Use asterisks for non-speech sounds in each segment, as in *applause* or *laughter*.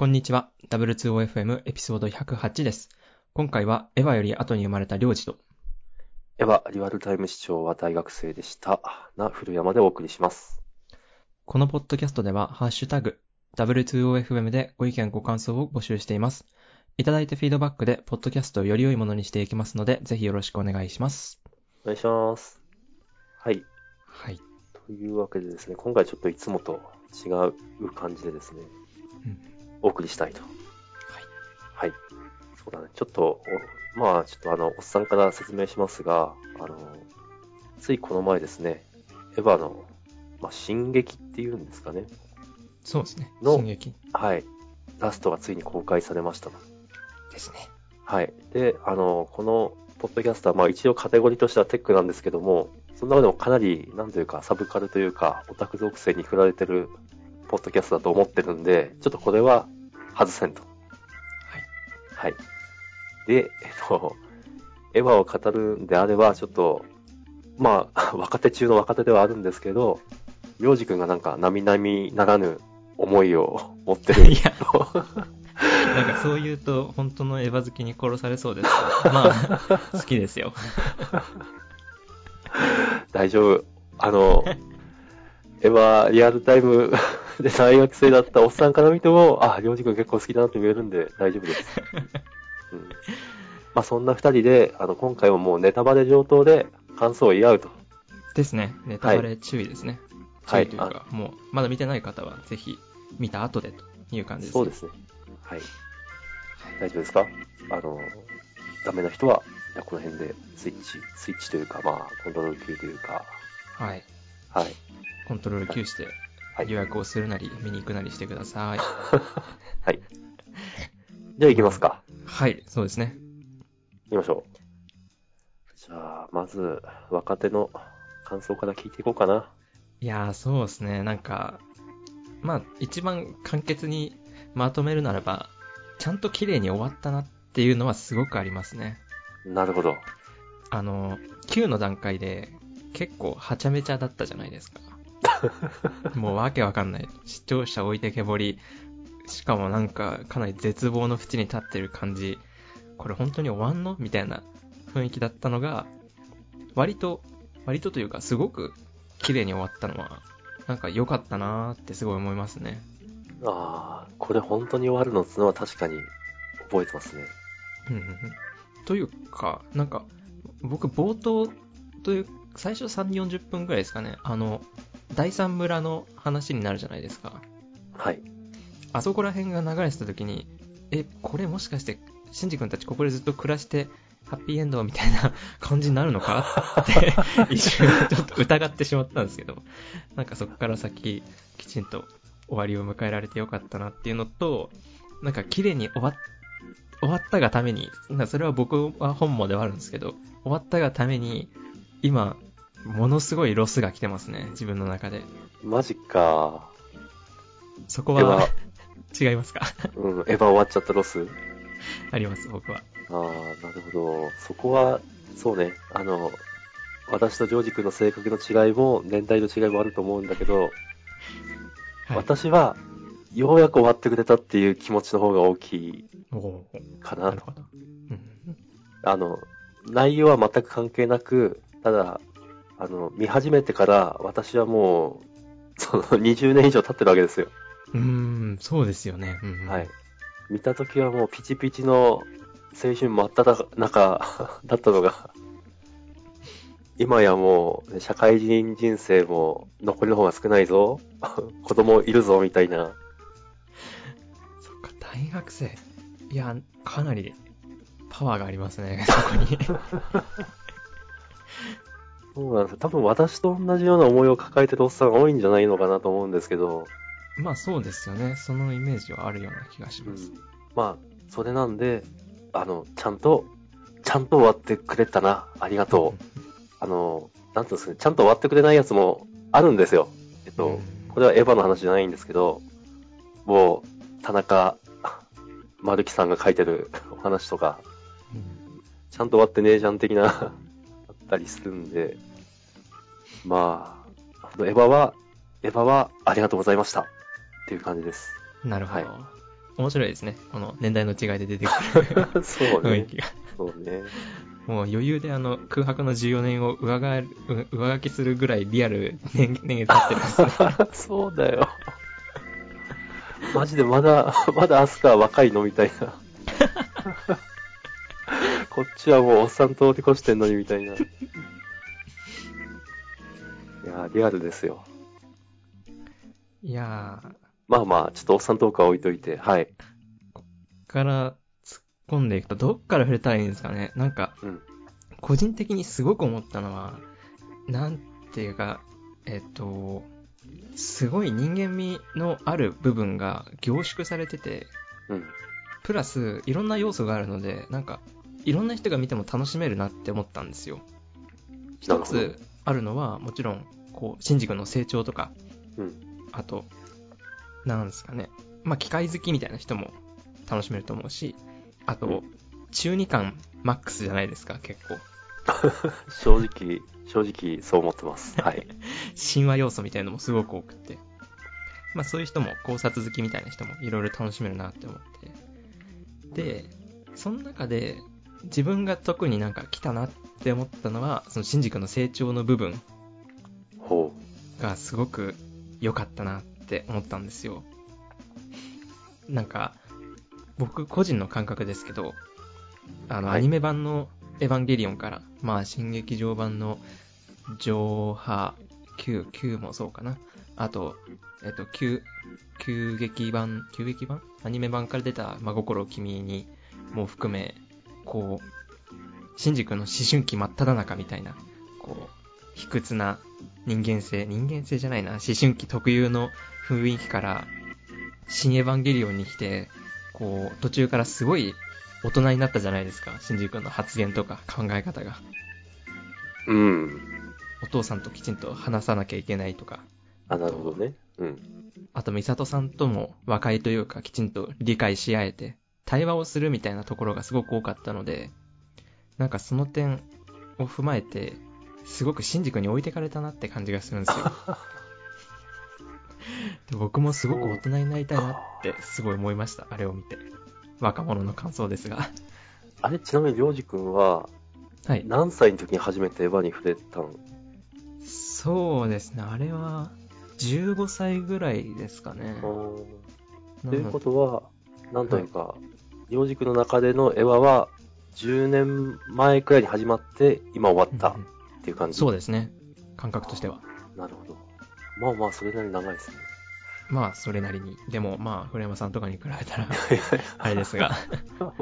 こんにちは。W2OFM エピソード108です。今回はエヴァより後に生まれた領事と、エヴァリアルタイム視聴は大学生でした。な古山でお送りします。このポッドキャストでは、ハッシュタグ、W2OFM でご意見ご感想を募集しています。いただいたフィードバックで、ポッドキャストをより良いものにしていきますので、ぜひよろしくお願いします。お願いします。はい。はい。というわけでですね、今回ちょっといつもと違う感じでですね、うんお送りしたいと。はい。そうだね。ちょっと、おまあ、ちょっとあの、おっさんから説明しますが、あの、ついこの前ですね、エヴァの、まあ、進撃っていうんですかね。そうですね。の進撃はい。ラストがついに公開されましたと。ですね。はい。で、あの、この、ポッドキャストは、まあ一応カテゴリーとしてはテックなんですけども、その中でもかなり、なんというか、サブカルというか、オタク属性に振られてる、ポッドキャストだと思ってるんで、ちょっとこれは、外せんと。はい。で、えっと、エヴァを語るんであれば、ちょっと、まあ、*laughs* 若手中の若手ではあるんですけど、りょうじくんがなんか、並々ならぬ思いを *laughs* 持ってる。いや *laughs* なんかそう言うと、本当のエヴァ好きに殺されそうですまあ、好きですよ。大丈夫。あの、エヴァリアルタイムで大学生だったおっさんから見ても、あ、りょうじくん結構好きだなって言えるんで大丈夫です。*laughs* うん、まあそんな二人で、あの、今回はもうネタバレ上等で感想を言い合うと。ですね。ネタバレ注意ですね。はい注意というか、もう、まだ見てない方は、ぜひ、見た後でという感じです、そうですね。はい。大丈夫ですか？あの、ダメな人は、この辺でスイッチ、スイッチというか、まあ、コントロール級というか、はい。はい。コントロール Q して、はい予約をするなり、見に行くなりしてください。*laughs* はい。じゃあ行きますか。はい、そうですね。行きましょう。じゃあ、まず、若手の感想から聞いていこうかな。いやー、そうですね。なんか、まあ、一番簡潔にまとめるならば、ちゃんと綺麗に終わったなっていうのはすごくありますね。なるほど。あの、Q の段階で結構はちゃめちゃだったじゃないですか。*laughs* もうわけわかんない。視聴者置いてけぼり。しかもなんかかなり絶望の淵に立ってる感じ。これ本当に終わんの？みたいな雰囲気だったのが、割と、割とというかすごく綺麗に終わったのは、なんか良かったなーってすごい思いますね。ああ、これ本当に終わるのってのは確かに覚えてますね。うんうんうんというか、なんか、僕冒頭という、最初3、40分くらいですかね、あの、第三村の話になるじゃないですか。はい。あそこら辺が流れてた時に、え、これもしかして、シンジ君たちここでずっと暮らして、ハッピーエンドみたいな *laughs* 感じになるのか？って、一瞬ちょっと疑ってしまったんですけど、なんかそこから先、きちんと終わりを迎えられてよかったなっていうのと、なんか綺麗に終わっ終わったがために、なそれは僕は本望ではあるんですけど、終わったがために、今、ものすごいロスが来てますね、自分の中で。マジか。そこはァ、違いますか？うん、エヴァ終わっちゃったロス？あります、僕は。ああ、なるほど。そこは、そうね、あの、私とジョージ君の性格の違いも、年代の違いもあると思うんだけど、はい、私は、ようやく終わってくれたっていう気持ちの方が大きいかななる。ほど。うんあの、内容は全く関係なく、ただ、あの、見始めてから、私はもう、その、*laughs* 20年以上経ってるわけですよ。うーん、そうですよね。うんうんはい。。見たときはもうピチピチの青春真っ只中 *laughs* だったのが、今やもう、ね社会人人生も残りの方が少ないぞ、*laughs* 子供いるぞ、みたいな。そっか、大学生。いや、かなりパワーがありますね、そこに。そうなんですよ。多分私と同じような思いを抱えてるおっさんが多いんじゃないのかなと思うんですけど、まあそうですよね。そのイメージはあるような気がしうんます。まあ、それなんで、あの、ちゃんと、ちゃんと終わってくれたな、ありがとう。あの、なんていうんですかね、ちゃんと終わってくれないやつもあるんですよ。えっと、うんこれはエヴァの話じゃないんですけど、もう、田中、丸木さんが書いてるお話とか、うんちゃんと終わってねえじゃん的な、あったりするんで、まあ、あのエヴァは、エヴァはありがとうございましたっていう感じです。なるほど。は面白いですね。この年代の違いで出てくる *laughs* そうね。雰囲気が。そうね。もう余裕であの空白の14年を上が上書きするぐらいリアル年年月経ってるんですね。*laughs* そうだよ。マジでまだ、まだアスカは若いのみたいな。*laughs* こっちはもうおっさん通り越してんのにみたいな。*laughs* いやー、リアルですよ。いやー、まあまあ、ちょっとおっさんトークは置いといて、はい。こっから突っ込んでいくとどっから触れたらいいんですかね。なんか、うん。個人的にすごく思ったのは、なんていうか、えっと、すごい人間味のある部分が凝縮されてて、うん。プラスいろんな要素があるので、なんか、いろんな人が見ても楽しめるなって思ったんですよ。な一つあるのは、もちろん、こう、シンジ君の成長とか、うん。あと、なんですかね、まあ、機械好きみたいな人も楽しめると思うし、あとうん、中二感マックスじゃないですか、結構。*laughs* 正直、正直そう思ってます。はい。*laughs* 神話要素みたいなのもすごく多くって。まあそういう人も考察好きみたいな人もいろいろ楽しめるなって思って。で、その中で自分が特になんか来たなって思ったのは、そのシンジ君の成長の部分ほがすごく良かったなって思ったんですよ。なんか、僕個人の感覚ですけど、あの、はいアニメ版のエヴァンゲリオンから、まあ、新劇場版の上波9、9もそうかな。あと、えっと、9、旧劇版、旧劇版？アニメ版から出た真心君にも含め、こう、シンジ君の思春期真っ只中みたいな、こう、卑屈な人間性、人間性じゃないな、思春期特有の雰囲気から、新エヴァンゲリオンに来て、こう、途中からすごい大人になったじゃないですか、シンジ君の発言とか考え方が。う。うん。お父さんときちんと話さなきゃいけないとか、あ、なるほどね。うん。あと、ミサトさんとも和解というか、きちんと理解し合えて、対話をするみたいなところがすごく多かったので、なんかその点を踏まえて、すごくシンジ君に置いてかれたなって感じがするんですよ。*laughs* で僕もすごく大人になりたいなってすごい思いました、あれを見て。若者の感想ですが。あれ、ちなみに、りょうじくんは、はい。何歳の時に初めてエヴァに触れたんそうですね、あれは、15歳ぐらいですかね。ということは、なんというか、うじくんの中でのエヴァは、10年前くらいに始まって、今終わったっていう感じ。そうですね、感覚としては。なるほど。まあまあ、それなりに長いですね。まあ、それなりに。でも、まあ、古山さんとかに比べたら、*laughs* あれですが。*laughs* ま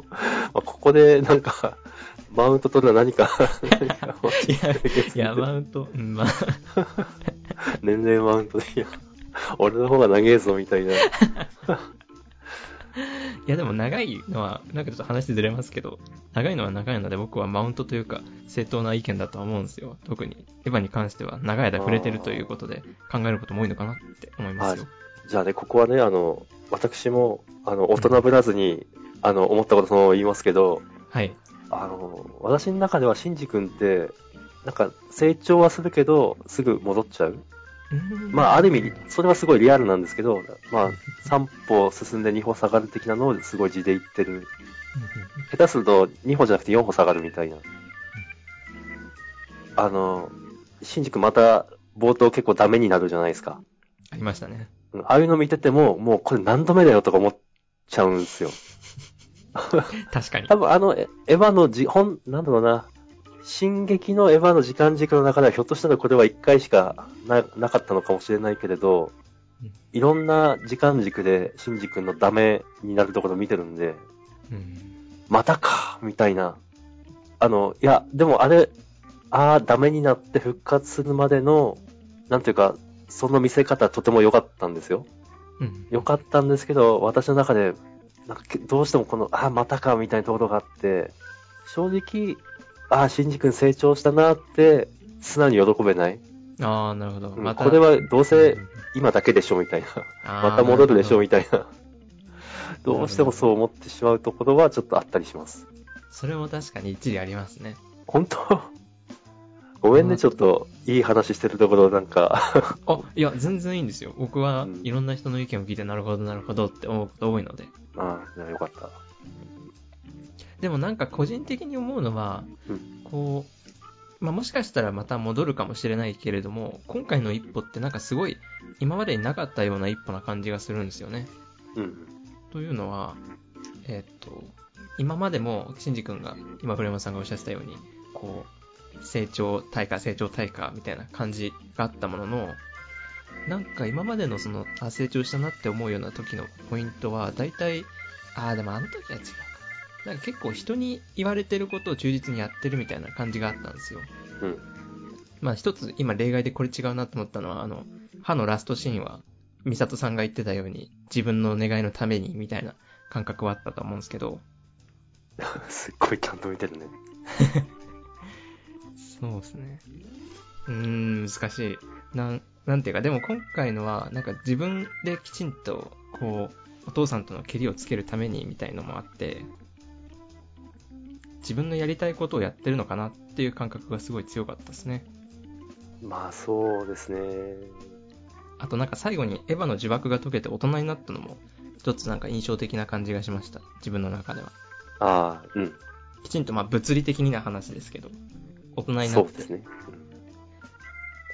あ、ここで、なんか、マウント取るのは何か、*laughs* いや、マウント、うんまあ、年齢マウントで、いや、俺の方が長えぞ、みたいな。*laughs* いやでも長いのは、なんかちょっと話ずれますけど、長いのは長いので僕はマウントというか、正当な意見だとは思うんですよ。特に、エヴァに関しては長い間触れてるということで、考えることも多いのかなって思いますよ。じゃあね、ここはね、あの、私も、あの、大人ぶらずに、あの、思ったことそのまま言いますけど、はい。あの、私の中では、シンジ君って、なんか、成長はするけど、すぐ戻っちゃう。まあ、ある意味、それはすごいリアルなんですけど、まあ、3歩進んで2歩下がる的なのをすごい字で言ってる。下手すると2歩じゃなくて4歩下がるみたいな。あの、シンジ君また冒頭結構ダメになるじゃないですか。ありましたね。うんああいうの見てても、もうこれ何度目だよとか思っちゃうんですよ。*laughs* 確かに多。分あの、エエヴァのじ、ほん、なんだろうな、進撃のエヴァの時間軸の中ではひょっとしたらこれは1回しかななかったのかもしれないけれどうん、いろんな時間軸でシンジ君のダメになるところを見てるんで、うん。またかみたいな。あの、いや、でもあれ、ああ、ダメになって復活するまでの、なんていうか、その見せ方とても良かったんですよ。うん。良かったんですけど、私の中で、なんかけどうしてもこの、ああ、またか、みたいなところがあって、正直、ああ、シンジ君成長したなって、素直に喜べない。ああ、なるほど。うんまた。これはどうせうん今だけでしょ、みたいな。また戻るでしょ、なみたいな。どうしてもそう思ってしまうところはちょっとあったりします。それも確かに一理ありますね。本当？ごめんね、ちょっと、いい話してるところ、なんかあ、いや、全然いいんですよ。僕はうんいろんな人の意見を聞いて、なるほど、なるほどって思うこと多いので。ああ、じゃあよかった。でもなんか個人的に思うのは、うんこう、まあ、もしかしたらまた戻るかもしれないけれども、今回の一歩ってなんかすごい、今までになかったような一歩な感じがするんですよね。うん。というのは、えーっと、今までも、シンジ君が、今、古山さんがおっしゃってたように、こう、成長対価、成長対価みたいな感じがあったものの、なんか今までのその、あ、成長したなって思うような時のポイントは、大体、あー、でもあの時は違うか。なんか結構人に言われてることを忠実にやってるみたいな感じがあったんですよ。うん。まあ一つ今例外でこれ違うなと思ったのは、あの、歯のラストシーンは、ミサトさんが言ってたように、自分の願いのために、みたいな感覚はあったと思うんですけど、*laughs* すっごいちゃんと見てるね。そうですね。うーん、難しい。なん、なんていうか、でも今回のは、なんか自分できちんと、こう、お父さんとのケリをつけるために、みたいのもあって、自分のやりたいことをやってるのかなっていう感覚がすごい強かったですね。まあ、そうですね。あとなんか最後にエヴァの呪縛が解けて大人になったのも、一つなんか印象的な感じがしました。自分の中では。ああ、うん。きちんとまあ物理的な話ですけど、大人になって、そうですね。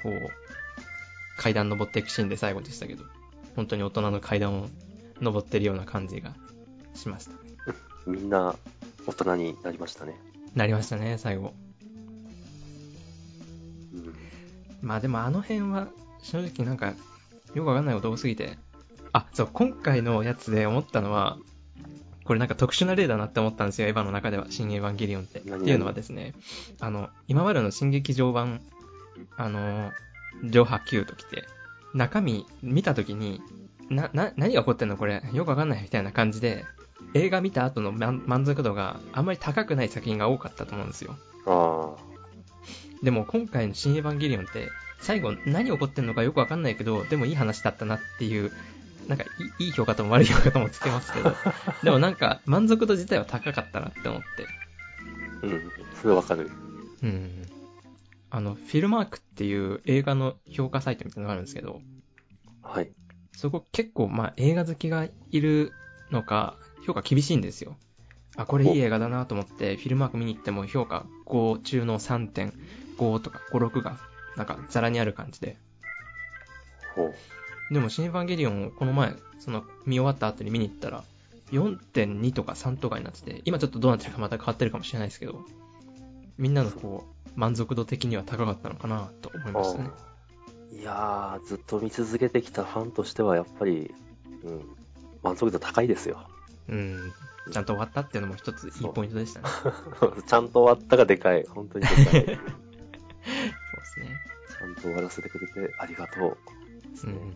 こう、階段登っていくシーンで最後でしたけど、本当に大人の階段を登ってるような感じがしました。う *laughs* んみんな大人になりましたね。なりましたね、最後。うん。まあでもあの辺は、正直なんか、よくわかんないこと多すぎて、あ、そう、今回のやつで思ったのは、これなんか特殊な例だなって思ったんですよ、エヴァの中では、新エヴァンゲリオンって。っていうのはですね、あの、今までの新劇場版、あの、上波9ときて、中身見たときに、な、な、何が起こってんのこれ、よくわかんないみたいな感じで、映画見た後の満満足度があんまり高くない作品が多かったと思うんですよ。あでも今回の新エヴァンゲリオンって、最後何起こってんのかよくわかんないけど、でもいい話だったなっていう、なんかいいいい評価とも悪い評価ともつけますけど、*laughs* でもなんか満足度自体は高かったなって思って。あ、うん。それわかる。うん。あの、フィルマークっていう映画の評価サイトみたいなのがあるんですけど、はい。そこ結構まあ映画好きがいるのか、評価厳しいんですよ。あ、これいい映画だなと思って、フィルマーク見に行っても評価5中の3.5とか5、6が、なんかザラにある感じで。ほう。でも、シン・エヴァンゲリオンをこの前、その、見終わった後に見に行ったら、4.2とか3とかになってて、今ちょっとどうなってるかまた変わってるかもしれないですけど、みんなのこう、満足度的には高かったのかなと思いましたね。いやー、ずっと見続けてきたファンとしては、やっぱり、うん、満足度高いですよ。うん。ちゃんと終わったっていうのも一ついいポイントでしたね。*laughs* ちゃんと終わったがでかい。本当にでかい。*laughs* そうですね。ちゃんと終わらせてくれてありがとう。ですねうん。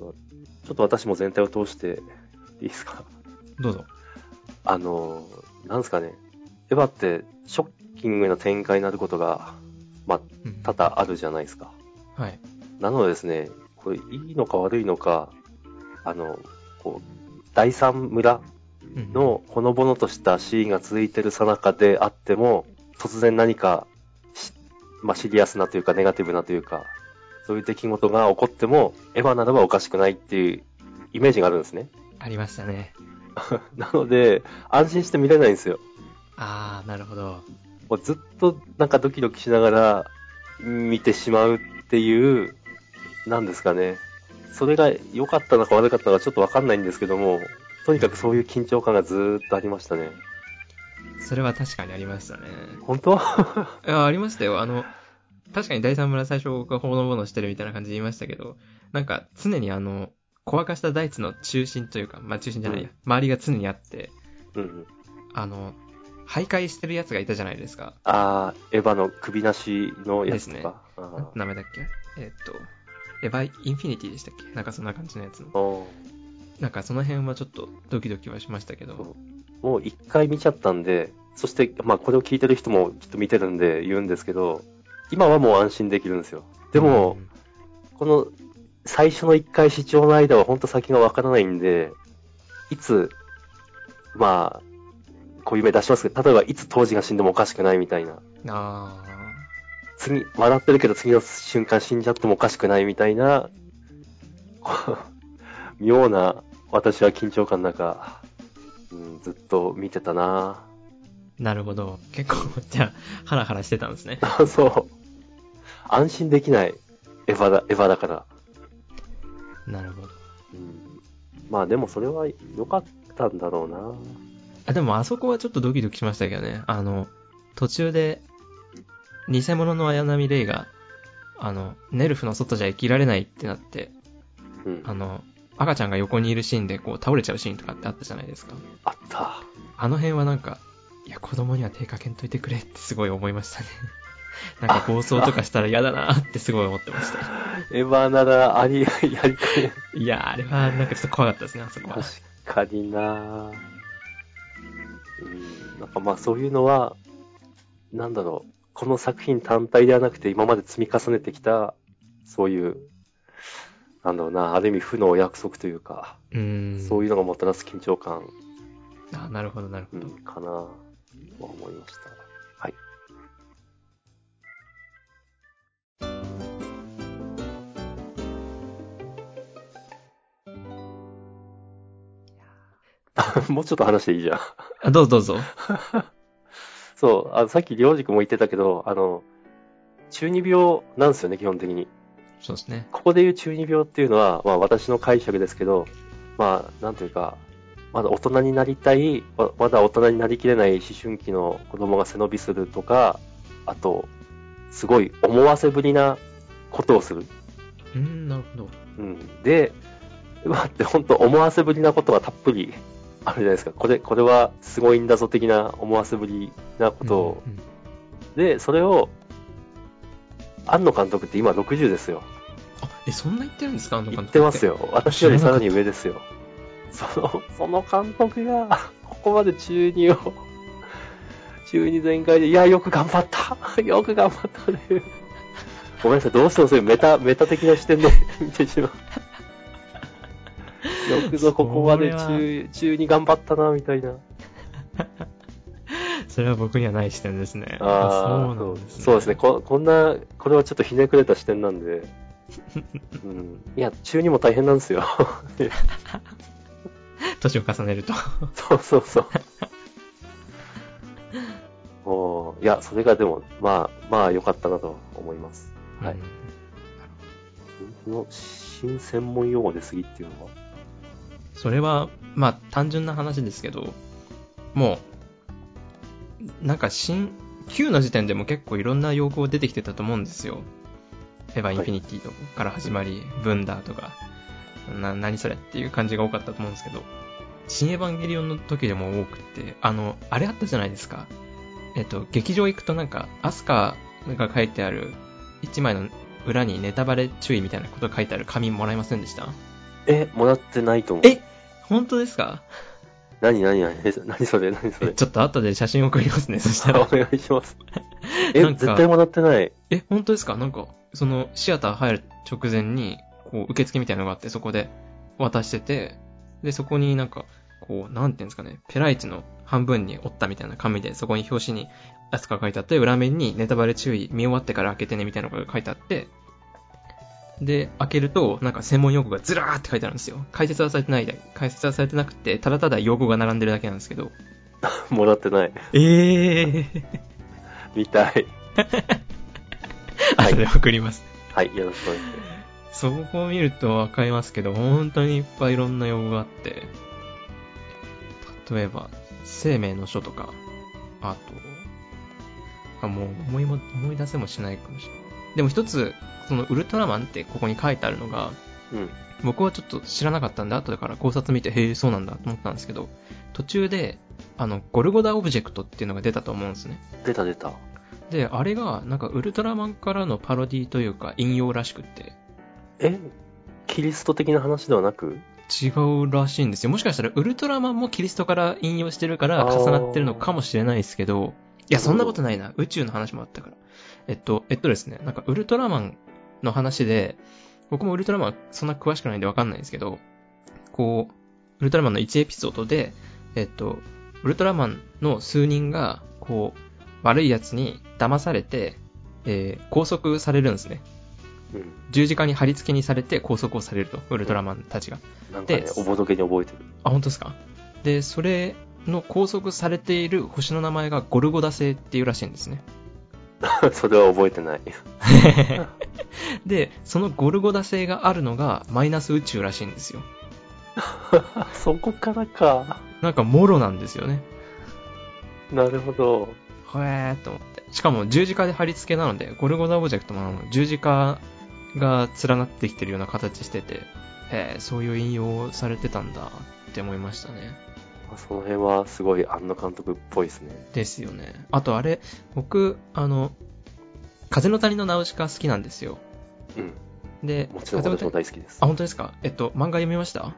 ちょっと私も全体を通していいですか？どうぞ。あの、なんですかね。エヴァってショッキングな展開になることが、まあ、うん多々あるじゃないですか。はい。なのでですね、これいいのか悪いのか、あの、こう、第三村うんのほのぼのとしたシーンが続いてるさなかであっても、突然何かし、まあ、シリアスなというかネガティブなというか、そういう出来事が起こっても、エヴァならばおかしくないっていうイメージがあるんですね。ありましたね。*laughs* なので、安心して見れないんですよ。あー、なるほど。もうずっとなんかドキドキしながら見てしまうっていう、なんですかね。それが良かったのか悪かったのかちょっとわかんないんですけども、とにかくそういう緊張感がずーっとありましたね。それは確かにありましたね。本当？*laughs* いや、ありましたよ。あの、確かに第三村最初がほのぼのしてるみたいな感じで言いましたけど、なんか常にあの、小かした大地の中心というか、まあ中心じゃないや、うん周りが常にあって、うんうん。あの、徘徊してるやつがいたじゃないですか。あー、エヴァの首なしのやつとですね名前だっけ？えっと、エヴァインフィニティでしたっけ？なんかそんな感じのやつの。なんかその辺はちょっとドキドキはしましたけど、もう一回見ちゃったんで、そして、まあこれを聞いてる人もきっと見てるんで言うんですけど、今はもう安心できるんですよ。でも、うん。この最初の一回視聴の間は本当先がわからないんで、いつ、まあ、こういう目出しますけど、例えばいつ当時が死んでもおかしくないみたいな、あ次、笑ってるけど次の瞬間死んじゃってもおかしくないみたいな、妙な、私は緊張感の中、うん、ずっと見てたななるほど。結構、じゃあ、ハラハラしてたんですね。*laughs* そう。安心できない。エヴァだ、エヴァだから。なるほど。うん、まあでもそれは良かったんだろうなあ、でもあそこはちょっとドキドキしましたけどね。あの、途中で、偽物の綾波レイが、あの、ネルフの外じゃ生きられないってなって、うん。あの、赤ちゃんが横にいるシーンでこう倒れちゃうシーンとかってあったじゃないですか。あった。あの辺はなんか、いや、子供には手かけんといてくれってすごい思いましたね。*laughs* なんか暴走とかしたら嫌だなってすごい思ってました。*laughs* エヴァならあり、やりたい。いや、あれはなんかちょっと怖かったですね、あそこは。確かになうん。なんかまあそういうのは、なんだろう。この作品単体ではなくて今まで積み重ねてきた、そういう、なんだろうな、ある意味負のお約束というか、うーん。そういうのがもたらす緊張感、あ、なるほど、なるほど。うん、かなとは思いました。はい。*laughs* もうちょっと話していいじゃん。あ、どうぞどうぞ。*laughs* そう、あのさっきりょうじくんも言ってたけど、あの、中二病なんですよね、基本的に。そうですね。ここで言う中二病っていうのは、まあ私の解釈ですけど、まあ、なんというか、まだ大人になりたい、ままだ大人になりきれない思春期の子供が背伸びするとか、あと、すごい思わせぶりなことをする。うーん、なるほど。うん。で、まあ、って本当思わせぶりなことがたっぷりあるじゃないですか。これ、これはすごいんだぞ的な思わせぶりなことを。うんうんで、それを、庵野監督って今60ですよ。あ、え、そんな言ってるんですか？あの監督言ってますよ。よ。私よりさらに上ですよ。その、その監督が、ここまで中二を、中二全開で、いや、よく頑張ったよく頑張ったという。ごめんなさい、どうしてもそういうメタ、メタ的な視点で *laughs* 見てしまう。よくぞここまでそ中、中二頑張ったな、みたいな。それは僕にはない視点ですね。ああ、そうなんですね。そうですねこ。こんな、これはちょっとひねくれた視点なんで。うん、いや、中二も大変なんですよ。*laughs* 年を重ねると。*laughs* そうそうそう。おーいや、それがでも、まあ、まあ良かったなと思います。はいうん。この新専門用語で過ぎっていうのは？それは、まあ、単純な話ですけど、もう、なんか新、9の時点でも結構いろんな用語出てきてたと思うんですよ。エヴァインフィニティとから始まり、ブンダーとか、な、何それっていう感じが多かったと思うんですけど、新エヴァンゲリオンの時でも多くって、あの、あれあったじゃないですか。えっと、劇場行くとなんか、アスカが書いてある一枚の裏にネタバレ注意みたいなことが書いてある紙もらえませんでした？え、もらってないと思う。え本当ですか？何何何え何それ何それちょっと後で写真送りますね、そしたら。*laughs* お願いします。え、絶対もらってない？え、本当ですか？なんか、その、シアター入る直前に、こう、受付みたいなのがあって、そこで渡してて、で、そこになんか、こう、なんていうんですかね、ペライチの半分に折ったみたいな紙で、そこに表紙に、アスカが書いてあって、裏面にネタバレ注意、見終わってから開けてね、みたいなのが書いてあって、で、開けると、なんか専門用語がずらーって書いてあるんですよ。解説はされてないで、解説はされてなくて、ただただ用語が並んでるだけなんですけど。*laughs* もらってない。ええー。見たい。*laughs* 後で送ります。はい、よろしくお願いします。そこを見るとわかりますけど、本当にいっぱいいろんな用語があって、例えば、生命の書とか、あと、あ、もう思いも、思い出せもしないかもしれない。でも一つ、そのウルトラマンってここに書いてあるのが、うん。僕はちょっと知らなかったんで、後でから考察見て、へえ、そうなんだと思ったんですけど、途中で、あの、ゴルゴダオブジェクトっていうのが出たと思うんですね。出た出た。で、あれが、なんかウルトラマンからのパロディというか、引用らしくって、え、キリスト的な話ではなく？違うらしいんですよ。もしかしたらウルトラマンもキリストから引用してるから重なってるのかもしれないですけど、いや、そんなことないな。宇宙の話もあったから。えっと、えっとですね、なんかウルトラマンの話で、僕もウルトラマンそんな詳しくないんでわかんないんですけど、こう、ウルトラマンの1エピソードで、えっと、ウルトラマンの数人が、こう、悪い奴に騙されて、えー拘束されるんですね。うん。十字架に貼り付けにされて拘束をされると、ウルトラマンたちが。なんかねで、おぼどけに覚えてる。あ、本当ですか？で、それの拘束されている星の名前がゴルゴダ星っていうらしいんですね。*laughs* それは覚えてない。*laughs* で、そのゴルゴダ星があるのがマイナス宇宙らしいんですよ。*laughs* そこからか。なんかもろなんですよね。なるほど。へーって思って。しかも十字架で貼り付けなので、ゴルゴダオブジェクトも十字架が連なってきてるような形してて、へーそういう引用されてたんだって思いましたね。その辺はすごい庵野監督っぽいですね。ですよね。あとあれ、僕、あの、風の谷のナウシカ好きなんですよ。うん。で、もちろん私も風の谷大好きですあ、。本当ですか？えっと、漫画読みました？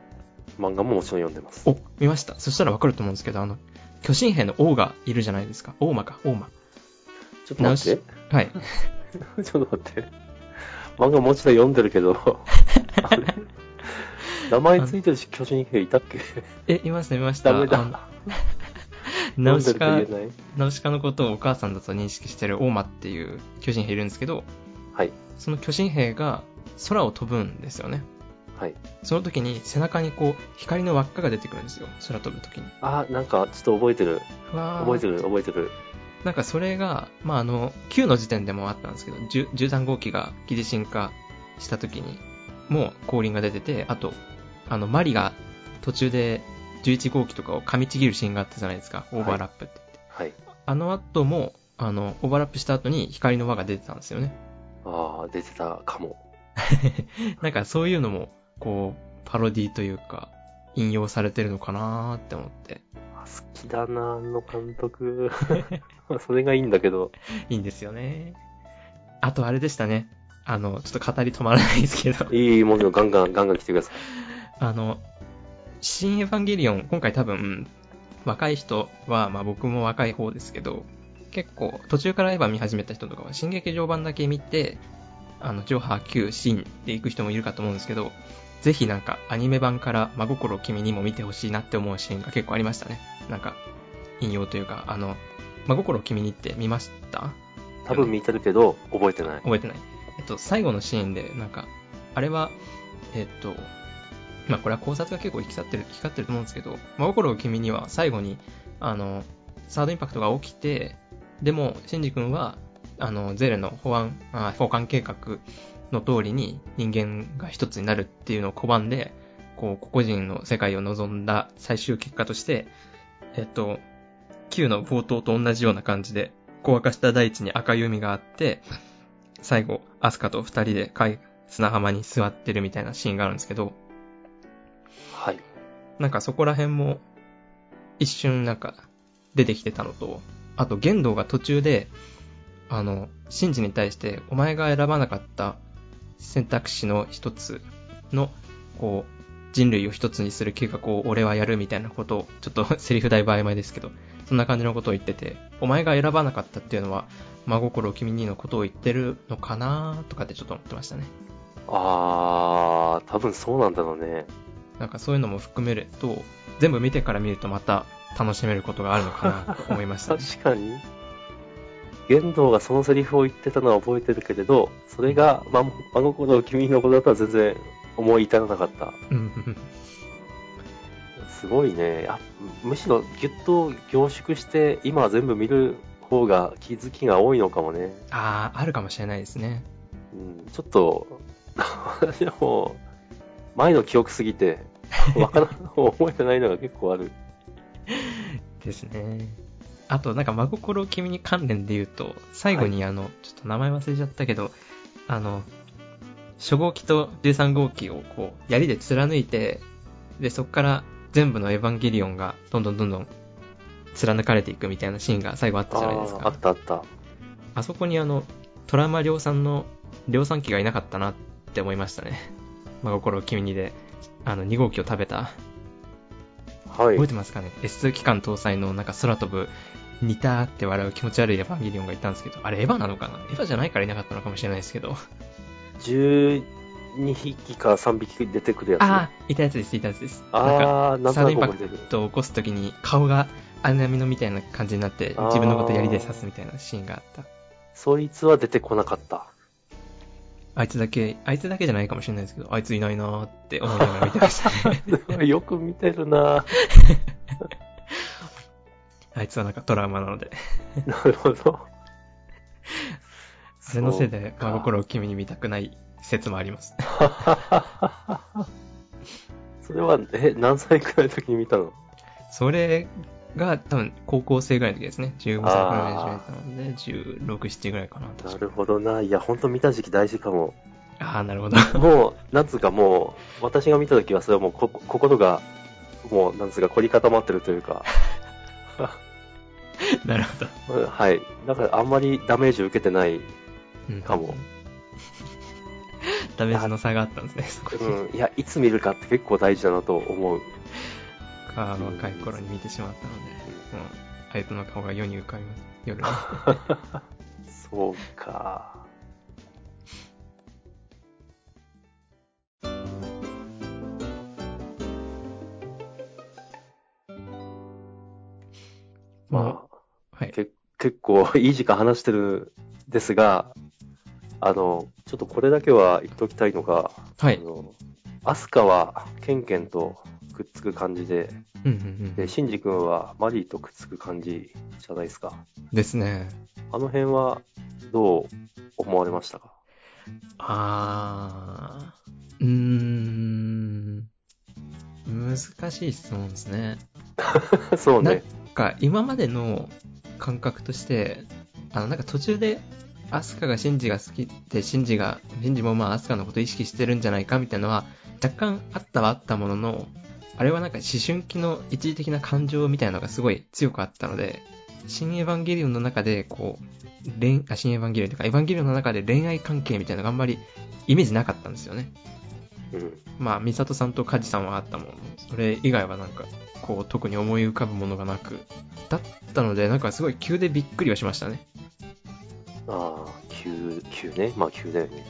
漫画ももちろん読んでます。お、見ました。そしたらわかると思うんですけど、あの、巨神兵の王がいるじゃないですか。王魔か、王魔。ちょっと待って。はい。*laughs* ちょっと待って。漫画もちろん読んでるけど、*laughs* あれ？名前ついてるし巨人兵いたっけ？*laughs* え、いました、いました。ダメだ。*laughs* ナウシカナウシカのことをお母さんだと認識してるオーマっていう巨人兵いるんですけど、はい。その巨人兵が空を飛ぶんですよね。はい。その時に背中にこう光の輪っかが出てくるんですよ。空飛ぶ時に。あ、なんかちょっと覚えてる。ふわー覚えてる、覚えてる。なんかそれが、まあ、あの、9の時点でもあったんですけど、10 13号機が疑似進化した時に、もう降臨が出てて、あと、あの、マリが途中で11号機とかを噛みちぎるシーンがあったじゃないですか。オーバーラップって言って。はい。あの後も、あの、オーバーラップした後に光の輪が出てたんですよね。ああ、出てたかも。*laughs* なんかそういうのも、こう、パロディというか、引用されてるのかなーって思って。あ好きだな、あの監督。*laughs* まあそれがいいんだけど。*laughs* いいんですよね。あとあれでしたね。あの、ちょっと語り止まらないですけど。いいものガンガン、ガンガン来てください。あの、新エヴァンゲリオン、今回多分、若い人は、まあ僕も若い方ですけど、結構途中からエヴァ見始めた人とかは、新劇場版だけ見て、あの、ジョハ、Q、シンで行く人もいるかと思うんですけど、ぜひなんかアニメ版から真心君にも見てほしいなって思うシーンが結構ありましたね。なんか、引用というか、あの、真心君にって見ました？多分見てるけど、覚えてない。覚えてない。えっと、最後のシーンで、なんか、あれは、えっと、まあ、これは考察が結構行き去ってる、光ってると思うんですけど、真心を君には最後に、あの、サードインパクトが起きて、でも、シンジ君は、あの、ゼレの保安、あ保管計画の通りに人間が一つになるっていうのを拒んで、こう、個々人の世界を望んだ最終結果として、えっと、Q の冒頭と同じような感じで、小沸かした大地に赤い海があって、最後、アスカと二人で海砂浜に座ってるみたいなシーンがあるんですけど、はい。なんかそこら辺も一瞬なんか出てきてたのと、あと玄道が途中で、あの、シンジに対してお前が選ばなかった選択肢の一つの、こう、人類を一つにする計画を俺はやるみたいなことを、ちょっとセリフ代曖昧ですけど、そんな感じのことを言ってて、お前が選ばなかったっていうのは、真心を君にのことを言ってるのかなとかってちょっと思ってましたね。あー、多分そうなんだろうね。なんかそういうのも含めると、全部見てから見るとまた楽しめることがあるのかなと思いました、ね。*laughs* 確かに。玄道がそのセリフを言ってたのは覚えてるけれど、それが、ま、真心を君のことだとは全然思い至らなかった。すごいね。あむしろギュッと凝縮して、今は全部見る方が気づきが多いのかもね。ああ、あるかもしれないですね。うん、ちょっと、*laughs* 私はもう、前の記憶すぎて、*laughs* わからん、覚えてないのが結構ある。ですね。あと、なんか真心を君に関連で言うと、最後にあの、ちょっと名前忘れちゃったけど、あの、初号機と13号機をこう、槍で貫いて、で、そこから全部のエヴァンゲリオンがどんどんどんどん貫かれていくみたいなシーンが最後あったじゃないですあーあか。ったあった。あそこにあの、トラウマ量産の量産機がいなかったなって思いましたね。真心を君にで、あの、2号機を食べた。はい覚え。てますかね ?S2 機関搭載のなんか空飛ぶ、似たって笑う気持ち悪いエヴァンゲリオンがいたんですけど、あれエヴァなのかな？エヴァじゃないからいなかったのかもしれないですけど。12匹か3匹出てくるやつ。ああ、いたやつです、いたやつです。なんか、あー、なんサードインパク。トを起こすときに顔がアナミノみたいな感じになって、自分のこと槍で刺すみたいなシーンがあった。そいつは出てこなかった。あいつだけ、あいつだけじゃないかもしれないですけど、あいついないなーって思いながら見てましたね。*laughs* よく見てるな *laughs* あいつはなんかトラウマなので。なるほど。*laughs* それのせいで、真心を君に見たくない説もあります。それは、え、何歳くらいの時に見たの？それが多分高校生ぐらいの時ですね。15歳くら始めたので、16、7ぐらいかな。なるほどな。いや、ほんと見た時期大事かも。ああ、なるほど。もう、なんつうかもう、私が見た時はそれはもうこ、心が、もう、なんつうか凝り固まってるというか、*laughs* なるほど。はい。だからあんまりダメージ受けてない。うんかも。ダメージの差があったんですね、そこに。うん。いや、いつ見るかって結構大事だなと思う。か若い頃に見てしまったので、もう、あいつの顔が世に浮かびます。夜に。*laughs* そうか。まあ、はい。け結構いい時間話してるんですが、あの、ちょっとこれだけは言っときたいのが、はいあ。の、アスカはケンケンとくっつく感じで、うんうんうんで、シンジ君はマリーとくっつく感じじゃないですか。ですね。あの辺はどう思われましたか？あー、うーん、難しい質問ですね。な *laughs* んそうね。か、今までの感覚として、あの、なんか途中で、アスカがシンジが好きで、シンジが、シンジもまあアスカのこと意識してるんじゃないかみたいなのは、若干あったはあったものの、あれはなんか思春期の一時的な感情みたいなのがすごい強くあったので、新エヴァンゲリオンの中で、こう、恋、あ、新エヴァンゲリオンとか、エヴァンゲリオンの中で恋愛関係みたいなのがあんまりイメージなかったんですよね。うん。まあ、ミサトさんとカジさんはあったものの、それ以外はなんか、こう、特に思い浮かぶものがなく、だったので、なんかすごい急でびっくりはしましたね。ああ、急、急ね。まあ急だよね。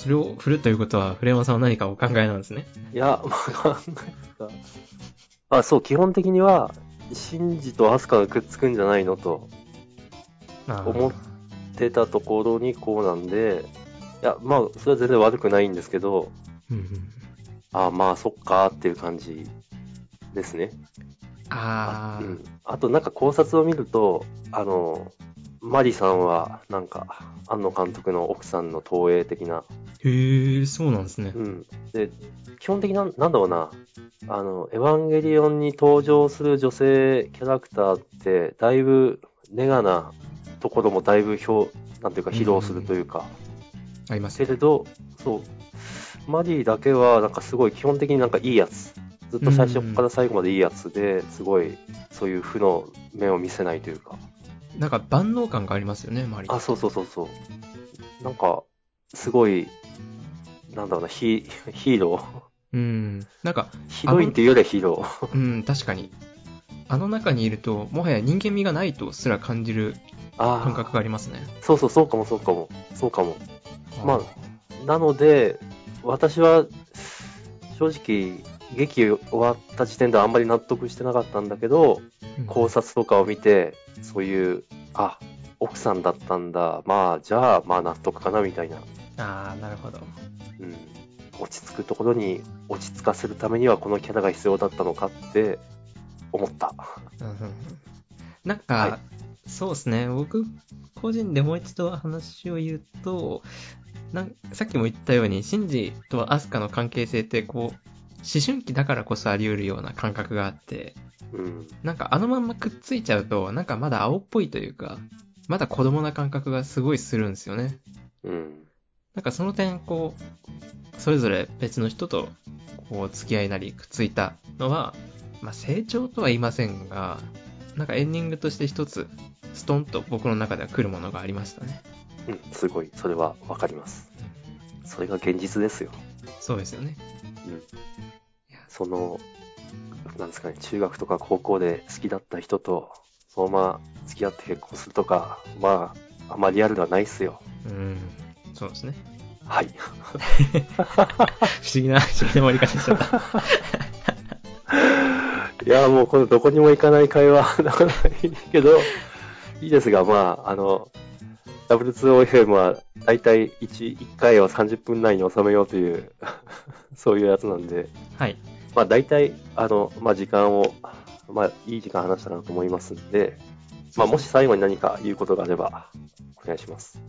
それを振るということは、フレーマさんは何かお考えなんですね？いや、まあ考えた。あ、そう、基本的には、シンジとアスカがくっつくんじゃないのと思ってたところにこうなんで、いや、まあ、それは全然悪くないんですけど、うんうん。ああ、まあ、そっかーっていう感じですね。あー、うん。あと、なんか考察を見ると、あの、マリさんは、なんか、庵野監督の奥さんの投影的な、へー、そうなんですね。うん。で、基本的な、なんだろうな、あの、エヴァンゲリオンに登場する女性キャラクターって、だいぶ、ネガなところもだいぶ表、なんていうか、披露するというか、ありますね。けれど、そう、マリーだけは、なんかすごい基本的になんかいいやつ。ずっと最初から最後までいいやつで、すごい、そういう負の面を見せないというか。なんか万能感がありますよね、周り。あ、そうそうそうそう。なんか、すごい、なんだろうな、ヒヒーロー。うん。なんか、ヒロインっていうよりはヒーロー。うん、確かに。あの中にいると、もはや人間味がないとすら感じるああ、感覚がありますね。そうそう、そうかもそうかも。そうかも。まなので、私は、正直、劇終わった時点ではあんまり納得してなかったんだけど、うん考察とかを見て、そういう、あ、奥さんだったんだ、まあ、じゃあ、まあ納得かな、みたいな。ああ、なるほど。うん。落ち着くところに落ち着かせるためにはこのキャラが必要だったのかって思った。うんなんか、はそうですね、僕、個人でもう一度話を言うと、なんさっきも言ったように、シンジとアスカの関係性って、こう、思春期だからこそあり得るような感覚があって、うん。なんかあのまんまくっついちゃうと、なんかまだ青っぽいというか、まだ子供な感覚がすごいするんですよね。うん。なんかその点、こう、それぞれ別の人と、こう、付き合いなりくっついたのは、まあ成長とは言いませんが、なんかエンディングとして一つ、ストンと僕の中では来るものがありましたね。うん。すごい、それはわかります。それが現実ですよ。そうですよね。うん。その、なんですかね、中学とか高校で好きだった人と、そのまま付き合って結婚するとか、まあ、あんまリアルではないっすよ。うん。そうですね。はい。不思議な、不思議な終わり方しちゃった。*laughs* いや、もうこのどこにも行かない会話だ *laughs* からいいけど、いいですが、まあ、あの、W2OFM はだいたい 1, 1回を30分内に収めようという、*laughs* そういうやつなんで、はい。まあ大体、あの、まあ時間を、まあいい時間話したなと思いますんで、まあもし最後に何か言うことがあれば、お願いします。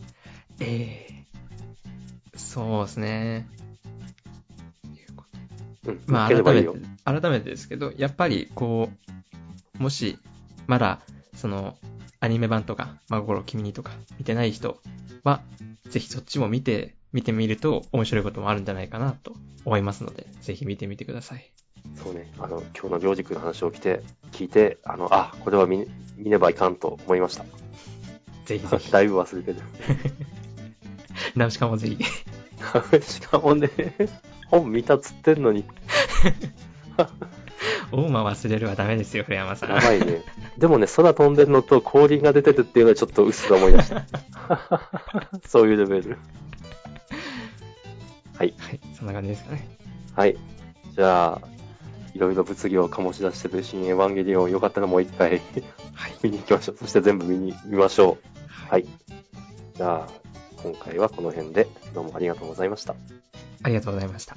えー、そうですね。うん。まあ、改めて。、改めてですけど、やっぱり、こう、もし、まだ、その、アニメ版とか、真心君にとか、見てない人は、ぜひそっちも見て、見てみると面白いこともあるんじゃないかなと思いますので、ぜひ見てみてください。そうね、あの、今日のりょうじくんの話を聞いて、聞いて、あの、あ、これは見見ねばいかんと思いました。ぜひぜひ。*laughs* だいぶ忘れてる。ナウシカもぜひ。*laughs* しかもね、本見たっつってんのに、*laughs* 大間忘れるはダメですよ、古山さん。やばいね。でもね、空飛んでるのと氷が出てるっていうのはちょっとうっすら思い出した。そういうレベル。はい。はい、そんな感じですかね。はい。じゃあ、いろいろ物議を醸し出してる新エヴァンゲリオン、よかったらもう一回はい。*laughs* 見に行きましょう。そして全部見に、見ましょう。はい。じゃあ、今回はこの辺で、どうもありがとうございました。ありがとうございました。